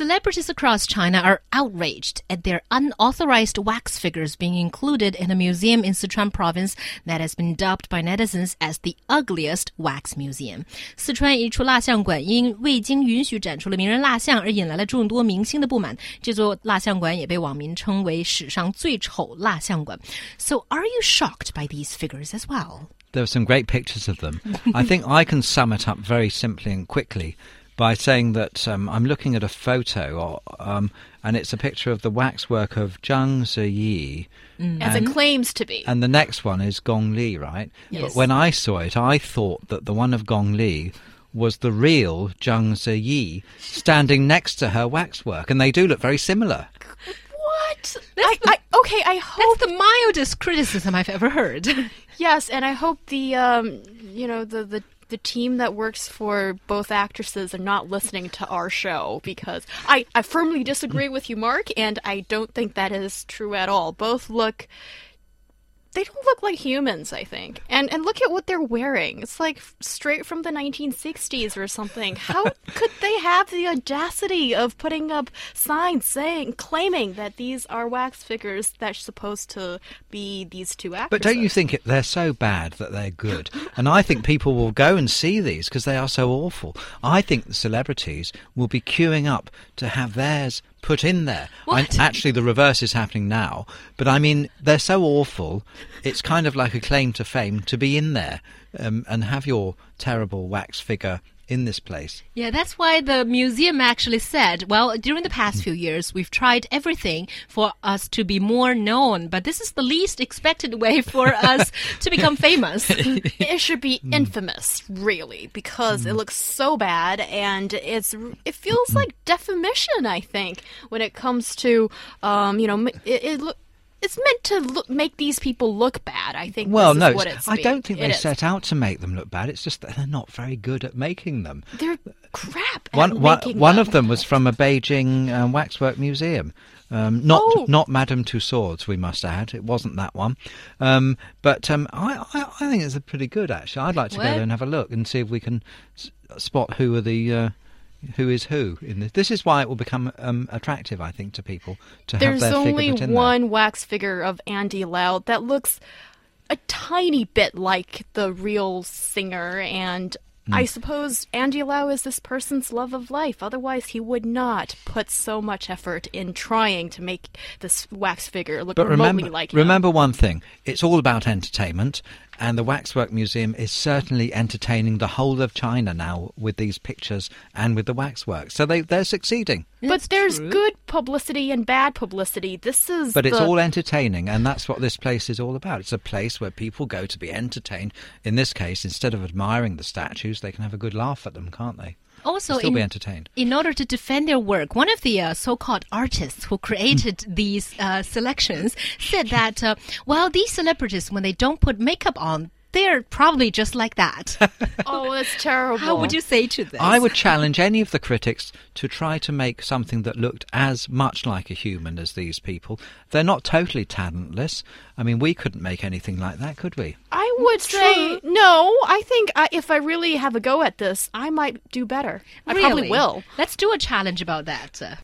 Celebrities across China are outraged at their unauthorized wax figures being included in a museum in Sichuan province that has been dubbed by netizens as the ugliest wax museum. 四川一处蜡像馆因未经允许展出了名人蜡像，而引来了众多明星的不满。这座蜡像馆也被网民称为史上最丑蜡像馆。So, are you shocked by these figures as well? There are some great pictures of them. I think I can sum it up very simply and quickly by saying that um, I'm looking at a photo, um, and it's a picture of the waxwork of Zhang Ziyi. As it claims to be. And the next one is Gong Li, right? Yes. But when I saw it, I thought that the one of Gong Li was the real Zhang Ziyi standing next to her waxwork, and they do look very similar. what? I, I, okay, I hope That's the mildest criticism I've ever heard. Yes, and I hope the um, you know, the the the team that works for both actresses are not listening to our show because I I firmly disagree with you, Mark, and I don't think that is true at all. Both look they don't look like humans, I think. And and look at what they're wearing. It's like straight from the 1960s or something. How could they have the audacity of putting up signs saying claiming that these are wax figures that's supposed to be these two actors? But don't you think it, they're so bad that they're good? and I think people will go and see these because they are so awful. I think the celebrities will be queuing up to have theirs put in there. I- actually, the reverse is happening now. But I mean, they're so awful. It's kind of like a claim to fame to be in there um, and have your terrible wax figure in this place. Yeah, that's why the museum actually said, well, during the past mm. few years, we've tried everything for us to be more known, but this is the least expected way for us to become famous. it should be mm. infamous, really, because it mm. looks so bad, and it's it feels like defamation. I think when it comes to, um, you know, it, it look. It's meant to look, make these people look bad. I think. Well, this no, is what it's- it's I don't think it they is. set out to make them look bad. It's just that they're not very good at making them. They're crap. One, one, one them. of them was from a Beijing um, waxwork museum. Um, not Oh. not Madame Tussauds, we must add. It wasn't that one. Um, but um, I, I, I think it's a pretty good, actually. I'd like to go there and have a look and see if we can s- spot who are the uh, who is who in this. This is why it will become um, attractive, I think, to people to have There's their only figure put in one wax figure of Andy Lau that looks a tiny bit like the real singer, and Hmm. I suppose Andy Lau is this person's love of life. Otherwise, he would not put so much effort in trying to make this wax figure look But remotely remember, like him. remember one thing: it's all about entertainment, and the Waxwork Museum is certainly entertaining the whole of China now with these pictures and with the waxwork. So they they're succeeding. But That's there's true. good publicity and bad publicity. This is But it's all entertaining, and that's what this place is all about. It's a place where people go to be entertained. In this case, instead of admiring the statues, they can have a good laugh at them, can't they? Also, Still in, be entertained. in order to defend their work, one of the uh, so-called artists who created these uh, selections said that, uh, well, these celebrities, when they don't put makeup on, they're probably just like that. oh, that's terrible. How would you say to this? I would challenge any of the critics to try to make something that looked as much like a human as these people. They're not totally talentless. I mean, we couldn't make anything like that, could we? I would say no. I think I, if I really have a go at this, I might do better. I probably will. Let's do a challenge about that. Uh,